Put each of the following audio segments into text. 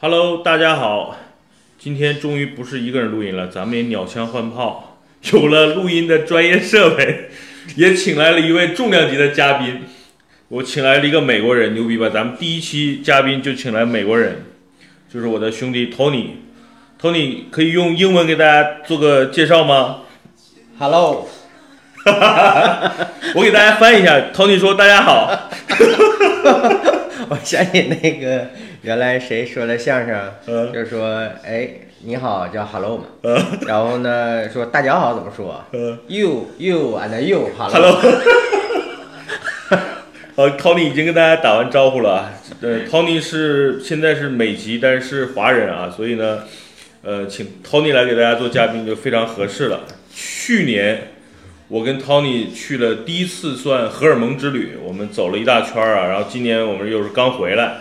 Hello，大家好，今天终于不是一个人录音了，咱们也鸟枪换炮，有了录音的专业设备，也请来了一位重量级的嘉宾。我请来了一个美国人，牛逼吧？咱们第一期嘉宾就请来美国人，就是我的兄弟 Tony。Tony 可以用英文给大家做个介绍吗？Hello，我给大家翻译一下。Tony 说：“大家好。我想起那个原来谁说的相声，嗯就是说，哎，你好叫 Hello 嘛，呃 然后呢说大家好怎么说呃？You you and you hello。Hello。呃，Tony 已经跟大家打完招呼了啊。呃，Tony 是现在是美籍，但是是华人啊，所以呢，呃，请 Tony 来给大家做嘉宾就非常合适了。去年我跟 Tony 去了第一次算荷尔蒙之旅，我们走了一大圈儿啊，然后今年我们又是刚回来，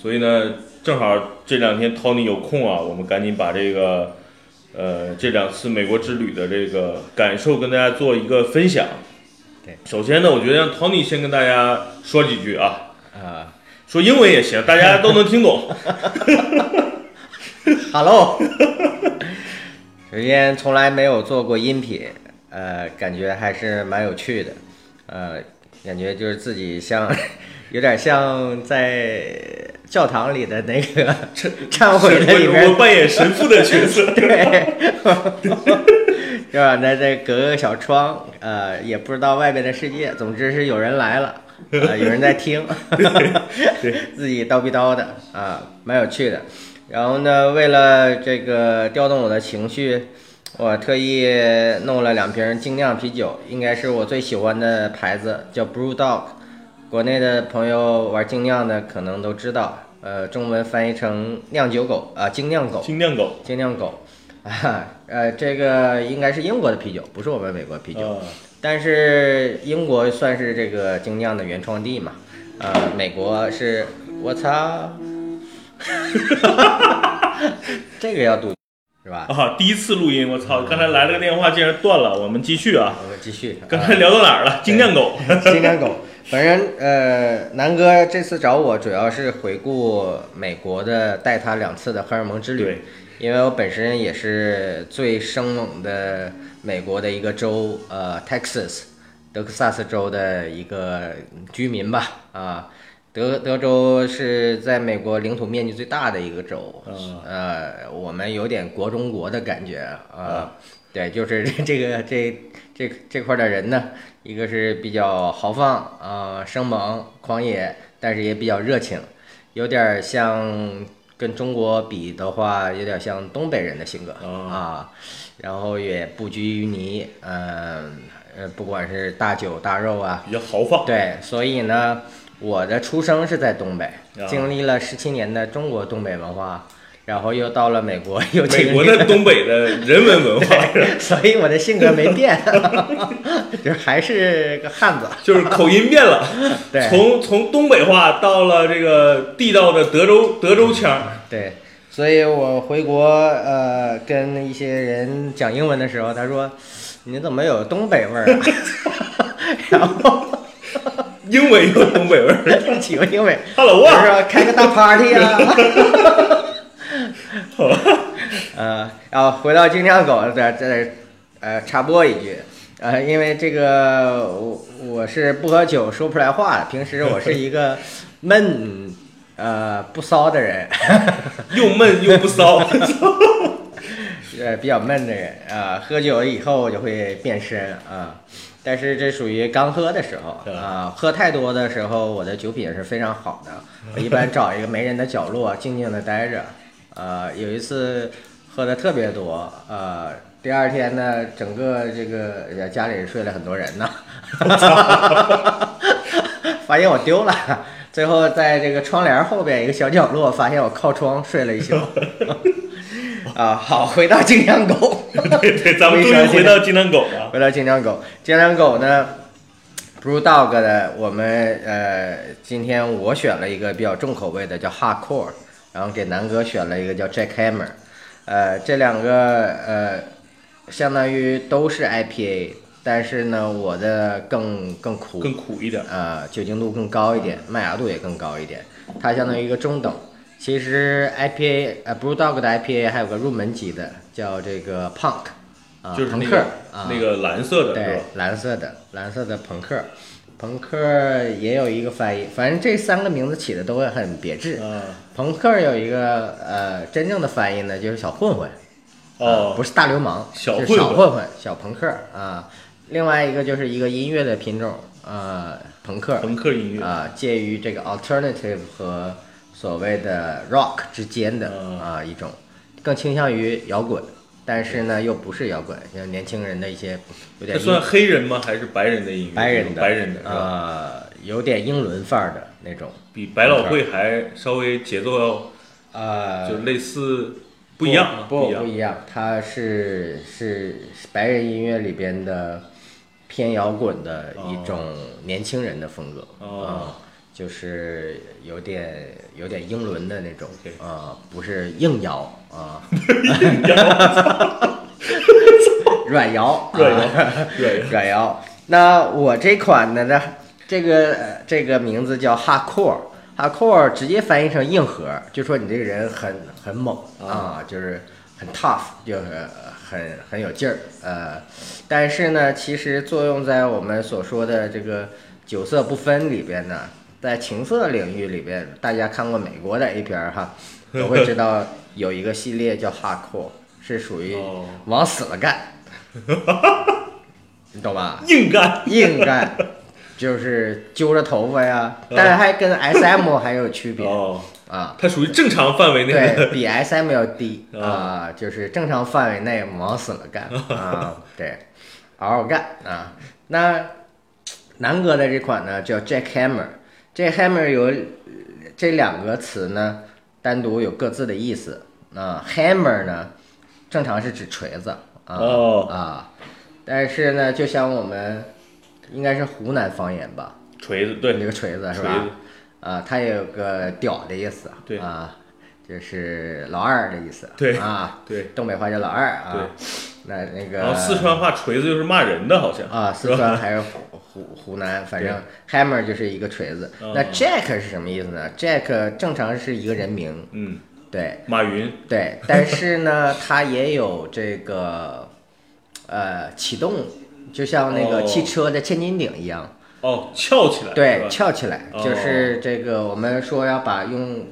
所以呢，正好这两天 Tony 有空啊，我们赶紧把这个呃这两次美国之旅的这个感受跟大家做一个分享。对，首先呢，我觉得让 Tony 先跟大家说几句啊，啊说英文也行，大家都能听懂。Hello。首先从来没有做过音频，呃，感觉还是蛮有趣的，呃，感觉就是自己像，有点像在教堂里的那个 忏悔的里我面我扮演神父的角色。对，是吧？那这隔个小窗，呃，也不知道外边的世界。总之是有人来了，呃，有人在听，自己叨逼叨的啊，蛮有趣的。然后呢，为了这个调动我的情绪，我特意弄了两瓶精酿啤酒，应该是我最喜欢的牌子，叫 Brew Dog。国内的朋友玩精酿的可能都知道，呃，中文翻译成酿酒狗啊，精酿狗。精酿狗。精酿狗，啊，呃，这个应该是英国的啤酒，不是我们美国啤酒。啊但是英国算是这个精酿的原创地嘛，呃，美国是，我操，这个要赌是吧？啊！第一次录音，我操！刚才来了个电话，竟然断了。我们继续啊。我们继续。刚才聊到哪儿了？精酿狗。精酿狗。反正呃，南哥这次找我主要是回顾美国的带他两次的荷尔蒙之旅，因为我本身也是最生猛的美国的一个州，呃，Texas，德克萨斯州的一个居民吧，啊，德德州是在美国领土面积最大的一个州，嗯。呃，我们有点国中国的感觉嗯。啊，对，就是 这个这这这块的人呢，一个是比较豪放啊、生猛、狂野，但是也比较热情，有点像跟中国比的话，有点像东北人的性格、哦啊，然后也不拘于泥，嗯呃，不管是大酒大肉啊，比较豪放。对，所以呢，我的出生是在东北啊，经历了十七年的中国东北文化，然后又到了美国，又美经历国的东北的人文文化，所以我的性格没变，就是还是个汉子。就是口音变了，对从从东北话到了这个地道的德州德州腔。对，所以我回国呃跟一些人讲英文的时候，他说你怎么有东北味儿啊？然后英文有东北味儿。几个英文，Hello 我啊，说开个大 party 啊。呃，然后回到精酿狗，在在呃插播一句，呃，因为这个我我是不喝酒说不出来话的，平时我是一个 闷呃不骚的人，又闷又不骚。呃比较闷的人啊、喝酒以后就会变身啊。但是这属于刚喝的时候啊，喝太多的时候，我的酒品是非常好的。我一般找一个没人的角落，静静的待着。呃，有一次喝的特别多，呃，第二天呢，整个这个呃家里睡了很多人呢，发现我丢了。最后在这个窗帘后边一个小角落，发现我靠窗睡了一宿。啊，好，回到金枪狗。对对，咱们终于回到金枪狗了。回到金枪狗，金枪狗呢，Brew Dog 的，我们呃，今天我选了一个比较重口味的，叫 Hardcore，然后给南哥选了一个叫 Jackhammer，呃，这两个呃，相当于都是 IPA，但是呢，我的更更苦，更苦一点。呃，酒精度更高一点，麦芽度也更高一点，它相当于一个中等。其实 IPA 呃 BrewDog 的 IPA 还有个入门级的，叫这个 Punk，啊，就是那朋克个啊，那个蓝色的对？，蓝色的蓝色的朋克，朋克也有一个翻译，反正这三个名字起的都会很别致。啊，朋克有一个呃真正的翻译呢，就是小混混，啊哦，不是大流氓，是小混混小混混，小朋克啊。另外一个就是一个音乐的品种，呃，朋克，朋克音乐，啊，介于这个 alternative 和所谓的 rock 之间的嗯啊一种，更倾向于摇滚，但是呢又不是摇滚，像年轻人的一些有点这算黑人吗？还是白人的音乐？白人的白人的是吧？呃有点英伦范儿的那种，比百老汇还稍微节奏要啊，就类似不一样啊，一样。不不一样，它是是白人音乐里边的偏摇滚的一种年轻人的风格哦啊、就是有点有点英伦的那种啊、不是硬摇啊，软摇，软摇啊对，软摇。那我这款呢，呢这个呃这个名字叫 hardcore，hardcore 直接翻译成硬核，就说你这个人很很猛啊，就是很 tough，就是很很有劲儿。呃，但是呢，其实作用在我们所说的这个酒色不分里边呢，在情色领域里边，大家看过美国的 A 片儿哈，都会知道有一个系列叫 hardcore，是属于哦往死了干。你懂吧？硬干。硬干，就是揪着头发呀，但是还跟 SM 还有区别哦，啊。它属于正常范围内对的。比 SM 要低哦啊，就是正常范围内往死了干 啊，对，嗷嗷干啊。那南哥的这款呢叫 Jackhammer，Jackhammer Hammer 有这两个词呢，单独有各自的意思啊。Hammer 呢，正常是指锤子啊、哦啊，但是呢，就像我们应该是湖南方言吧，锤子，对那，个锤子是吧？啊，它也有个屌的意思，对啊，就是老二的意思，对啊，对。东北话叫老二啊，对那那个然后四川话锤子就是骂人的，好像。啊，四川还是湖湖湖南，反正 hammer 就是一个锤子。哦那 Jack 是什么意思呢？Jack 正常是一个人名，嗯，对马云。对，但是呢，它也有这个呃启动，就像那个哦汽车的千斤顶一样。哦，翘起来。对，翘起来，哦就是这个我们说要把用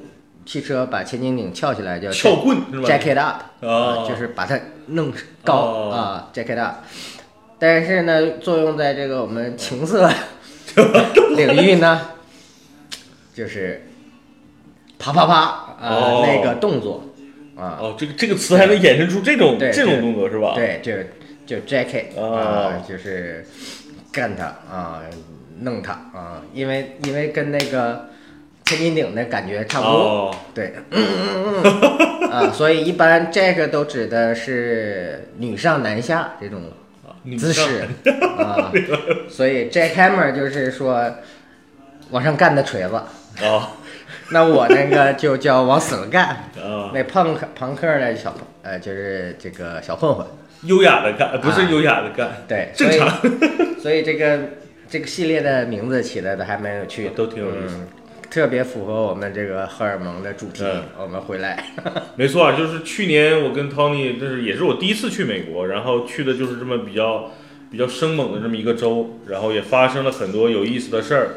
汽车把千斤顶翘起来叫撬棍 jack it up，就是把它弄高哦啊，jack it up。但是呢，作用在这个我们情色 领域呢，就是啪啪啪啊哦。那个动作啊，哦，这个这个词还能衍生出这种对这种动作是吧？对，就就 jacket 哦。啊，就是干他啊，弄他啊，因为因为跟那个千斤顶的感觉差不多，哦，对，啊，所以一般 jack 都指的是女上男下这种姿势啊，所以 jackhammer 就是说往上干的锤子，哦 那我那个就叫往死了干，啊，那朋克朋克的小呃就是这个小混混。优雅的干，不是啊优雅的干，对，正常。所以，所以这个这个系列的名字起的都还蛮有趣的，都挺有意思嗯，特别符合我们这个荷尔蒙的主题。嗯我们回来，没错啊，就是去年我跟 Tony，这是也是我第一次去美国，然后去的就是这么比较比较生猛的这么一个州，然后也发生了很多有意思的事儿。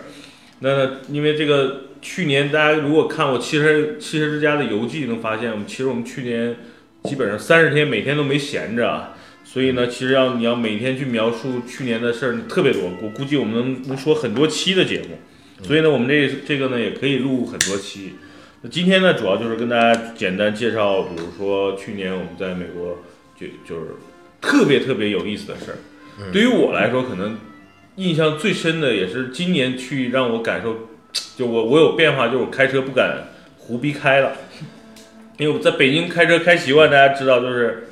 那因为这个去年大家如果看我汽车汽车之家的游记，能发现我们其实我们去年基本上三十天每天都没闲着啊。所以呢，其实要你要每天去描述去年的事儿特别多，我估计我们能能说很多期的节目。所以呢，我们这这个呢也可以录很多期。那今天呢，主要就是跟大家简单介绍，比如说去年我们在美国就就是特别特别有意思的事儿。对于我来说，可能印象最深的也是今年去让我感受，就我我有变化，就是我开车不敢胡逼开了，因为我在北京开车开习惯，大家知道就是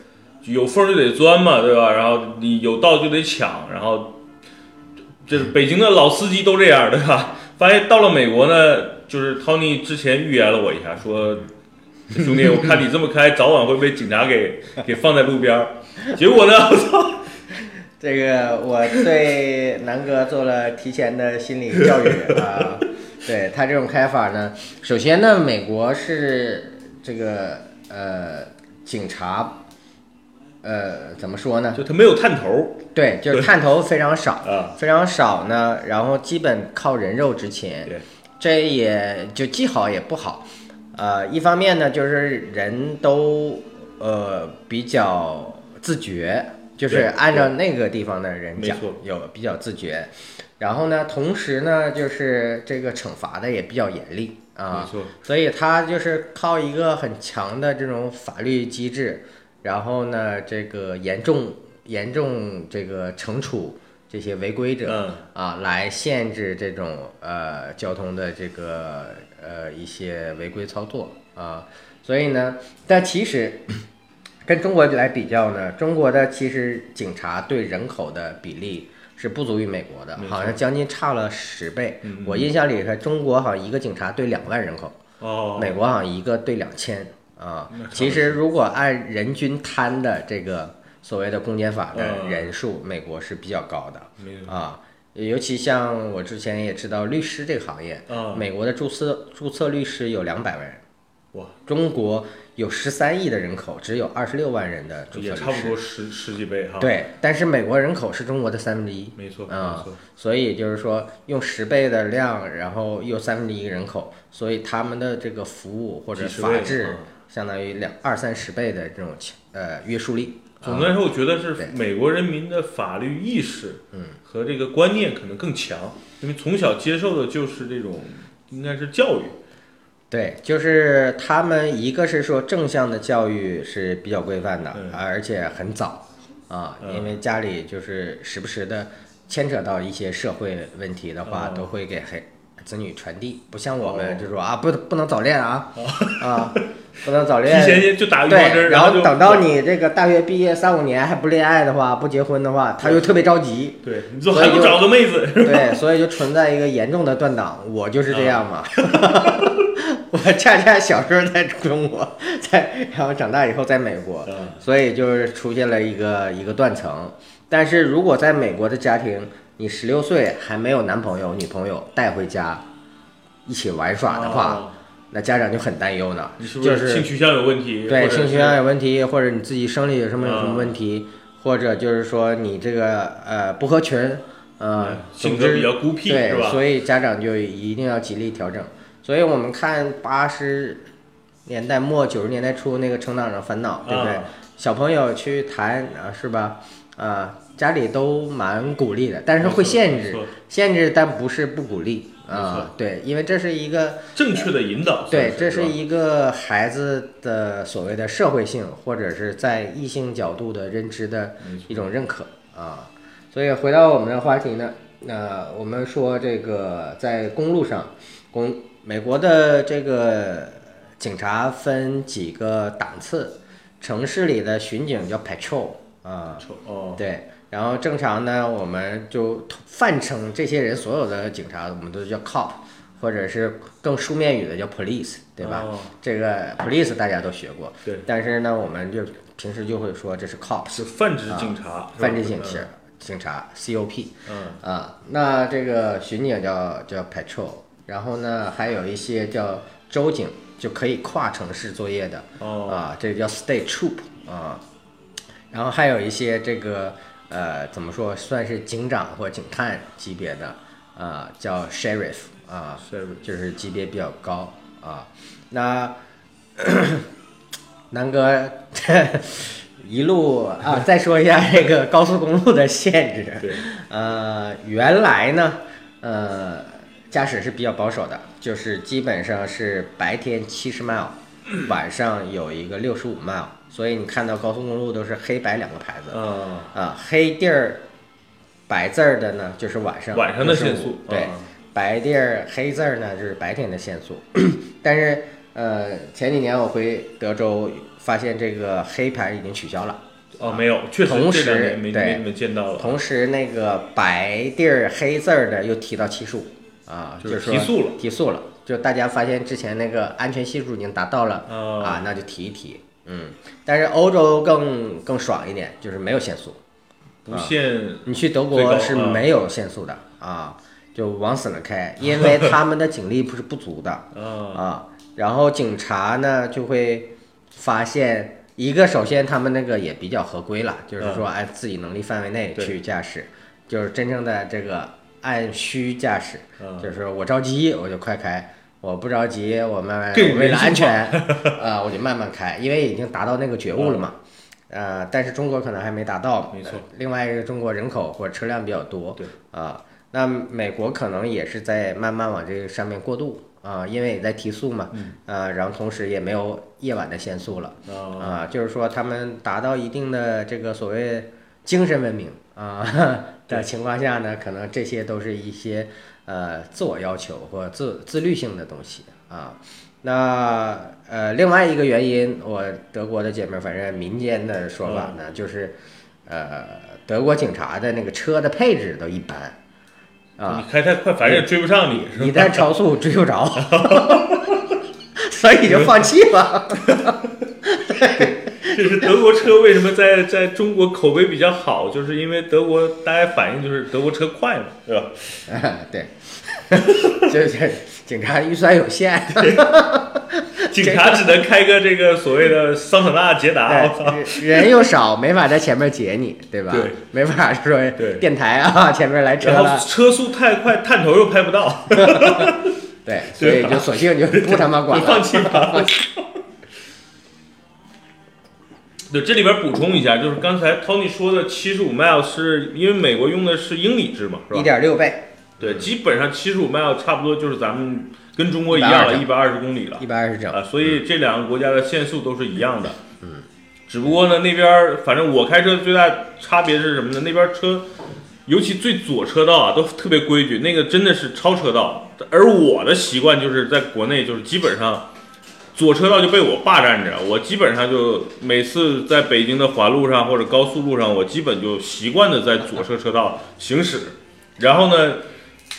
有缝就得钻嘛，对吧？然后你有道就得抢，然后这北京的老司机都这样，对吧？发现到了美国呢，就是 Tony 之前预言了我一下，说兄弟，我看你这么开，早晚会被警察给 给放在路边儿。结果呢，我操！这个我对南哥做了提前的心理教育啊，对他这种开法呢，首先呢，美国是这个呃警察，呃怎么说呢？就它没有探头。对，就是探头非常少，啊，非常少呢，然后基本靠人肉执勤对，这也就既好也不好。呃，一方面呢，就是人都呃比较自觉，就是按照那个地方的人讲，有比较自觉。然后呢，同时呢，就是这个惩罚的也比较严厉啊。没，错，所以他就是靠一个很强的这种法律机制，然后呢，这个严重严重这个惩处这些违规者，嗯，啊，来限制这种呃交通的这个呃一些违规操作啊，所以呢，但其实跟中国来比较呢，中国的其实警察对人口的比例是不足于美国的好像将近差了十倍。我印象里是中国好像一个警察对两万人口，哦，美国好像一个对两千啊其实如果按人均摊的这个所谓的公检法的嗯人数，美国是比较高的。啊，尤其像我之前也知道律师这个行业，啊，美国的注册注册律师有两百万人，哇，中国有十三亿的人口，只有二十六万人的注册律也差不多师。十十几倍哈，，对，但是美国人口是中国的三分之一，没错，啊没错，所以就是说用十倍的量，然后又三分之一人口，所以他们的这个服务或者法治嗯相当于两二三十倍的这种呃约束力。总的来说，我觉得是美国人民的法律意识，嗯，和这个观念可能更强，因为从小接受的就是这种应该是教育，对，就是他们一个是说正向的教育是比较规范的，嗯而且很早啊，嗯因为家里就是时不时的牵扯到一些社会问题的话，哦都会给孩子女传递，不像我们哦就说啊，不不能早恋啊，啊，不能早提恋。前就打预防对，针，然后等到你这个大学毕业三五年还不恋爱的话，不结婚的话，他又特别着急，对，你说还不所以就找个妹子，对，所以就存在一个严重的断档。我就是这样嘛。我恰恰小时候在中国，在然后长大以后在美国，嗯所以就是出现了一个一个断层。但是如果在美国的家庭，你十六岁还没有男朋友、女朋友带回家一起玩耍的话，哦那家长就很担忧呢。你是不就是性取向有问题？对性取向有问题，或者你自己生理有什么有什么嗯问题，或者就是说你这个呃不合群，呃嗯，性格比较孤僻对？所以家长就一定要极力调整。所以我们看八十年代末九十年代初那个《成长的烦恼》，对不对？啊小朋友去谈啊，是吧？啊，家里都蛮鼓励的，但是会限制，限制但不是不鼓励啊。对，因为这是一个正确的引导，对，这是一个孩子的所谓的社会性，或者是在异性角度的认知的一种认可啊。所以回到我们的话题呢，那、我们说这个在公路上，公美国的这个警察分几个档次，城市里的巡警叫 patrol 啊，哦，对，然后正常呢，我们就泛称这些人所有的警察，我们都叫 cop，或者是更书面语的叫 police，对吧？哦这个 police 大家都学过，对，但是呢，我们就平时就会说这是 cops，是泛指警察，泛指警察，警察 cop 嗯，啊。那这个巡警叫叫 patrol，然后呢，还有一些叫州警，就可以跨城市作业的，哦，啊，这个叫 state troop 啊，然后还有一些这个呃怎么说，算是警长或警探级别的啊，叫 sheriff 啊，是就是级别比较高啊。那 南哥 一路啊，再说一下这个高速公路的限制。对，呃，原来呢，呃，驾驶是比较保守的，就是基本上是白天七十 mile，晚上有一个六十五 mile，所以你看到高速公路都是黑白两个牌子。嗯，啊，黑地儿白字儿的呢就是晚上晚上的限速，对，啊白地儿黑字儿呢就是白天的限速，但是呃前几年我回德州发现这个黑牌已经取消了。哦，没有，确实同这两时对年没没没见到了，同时，那个白地儿黑字儿的又提到七十五啊，就就是提速了，提速了，就大家发现之前那个安全系数已经达到了啊啊，那就提一提，嗯。但是欧洲更更爽一点，就是没有限速，不限你去德国是啊。没有限速的啊，就往死了开，因为他们的警力不是不足的啊。啊。然后警察呢就会发现，一个首先他们那个也比较合规了，就是说按自己能力范围内去驾驶，就是真正的这个按需驾驶，啊。就是说我着急我就快开，我不着急我慢慢，更为了安全 啊、我就慢慢开，因为已经达到那个觉悟了嘛。呃，但是中国可能还没达到。没错呃另外一个，中国人口或者车辆比较多。对。啊、那美国可能也是在慢慢往这个上面过渡啊、因为也在提速嘛。嗯。呃，然后同时也没有夜晚的限速了。啊啊、就是说他们达到一定的这个所谓精神文明啊、的情况下呢，可能这些都是一些呃自我要求或自自律性的东西啊。那呃，另外一个原因，我德国的姐妹儿，反正民间的说法呢，就是呃，德国警察的那个车的配置都一般啊，你开太快，反正也追不上你，是吧？一旦超速追不着，所以就放弃了。这是德国车为什么在在中国口碑比较好，就是因为德国大家反映就是德国车快嘛，是吧？对，就是警察预算有限，警察只能开个这个所谓的桑塔纳捷达，人又少，没法在前面截你，对吧？对，没法说对。电台啊，前面来车然后了，车速太快，探头又拍不到，对，所以就索性就不他妈管了，就放弃吧。对，这里边补充一下，就是刚才 Tony 说的七十五 mile 是因为美国用的是英里制嘛，是吧一？点六倍，对，基本上七十五 mile 差不多就是咱们跟中国一样了，一120百二十公里了一百二十整，啊，所以这两个国家的限速都是一样的。嗯，只不过呢，那边反正我开车最大差别是什么呢？那边车，尤其最左车道啊，都特别规矩，那个真的是超车道。而我的习惯就是在国内就是基本上。左车道就被我霸占着，我基本上就每次在北京的环路上或者高速路上，我基本就习惯的在左侧车道行驶，然后呢，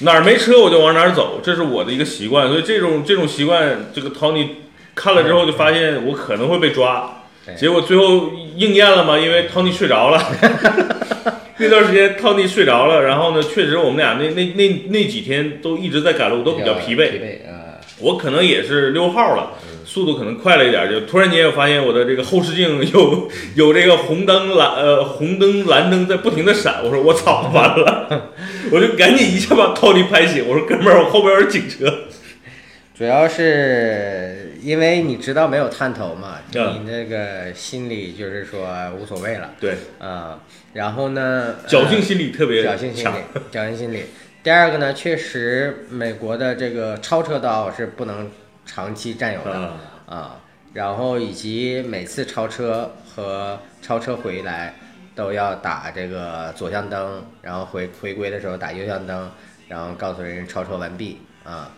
哪儿没车我就往哪儿走，这是我的一个习惯。所以这种这种习惯，这个 Tony 看了之后就发现我可能会被抓，结果最后应验了嘛，因为 Tony 睡着了。那段时间 Tony 睡着了，然后呢，确实我们俩那那那那几天都一直在赶路，都比较疲惫。疲惫啊，我可能也是溜号了，速度可能快了一点，就突然间我发现我的这个后视镜有 有这个红灯蓝呃红灯蓝灯在不停的闪，我说我操完了，我就赶紧一下把 Tony 拍醒，我说哥们儿我后边有警车，主要是因为你知道没有探头嘛，嗯你那个心里就是说无所谓了对，啊。然后呢，侥幸心理特别强侥幸心理，侥幸心理。第二个呢，确实美国的这个超车道是不能长期占有的啊，啊，然后以及每次超车和超车回来都要打这个左向灯，然后回回归的时候打右向灯，然后告诉人超车完毕啊，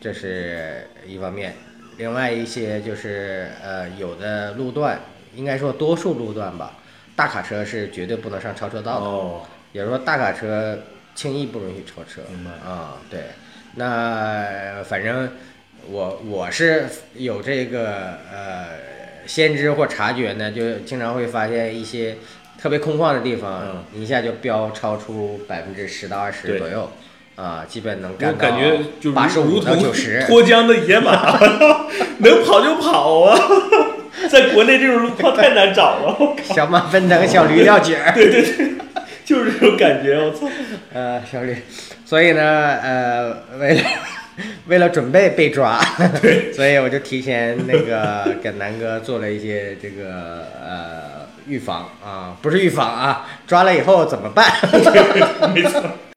这是一方面。另外一些就是呃，有的路段，应该说多数路段吧，大卡车是绝对不能上超车道的。哦，也就是说，大卡车轻易不允许超车。啊、对。那反正我我是有这个呃先知或察觉呢，就经常会发现一些特别空旷的地方，嗯一下就飙超出百分之十到二十左右。啊，基本能我干到感觉就八十五如同到九十，脱缰的野马，能跑就跑啊！在国内这种路况太难找了，小马奔腾，小驴撂蹶儿。对对对就是这种感觉，我操！呃，小驴，所以呢，呃，为了 为了准备被抓，所以我就提前那个 给南哥做了一些这个呃预防啊，不是预防啊，抓了以后怎么办？没错。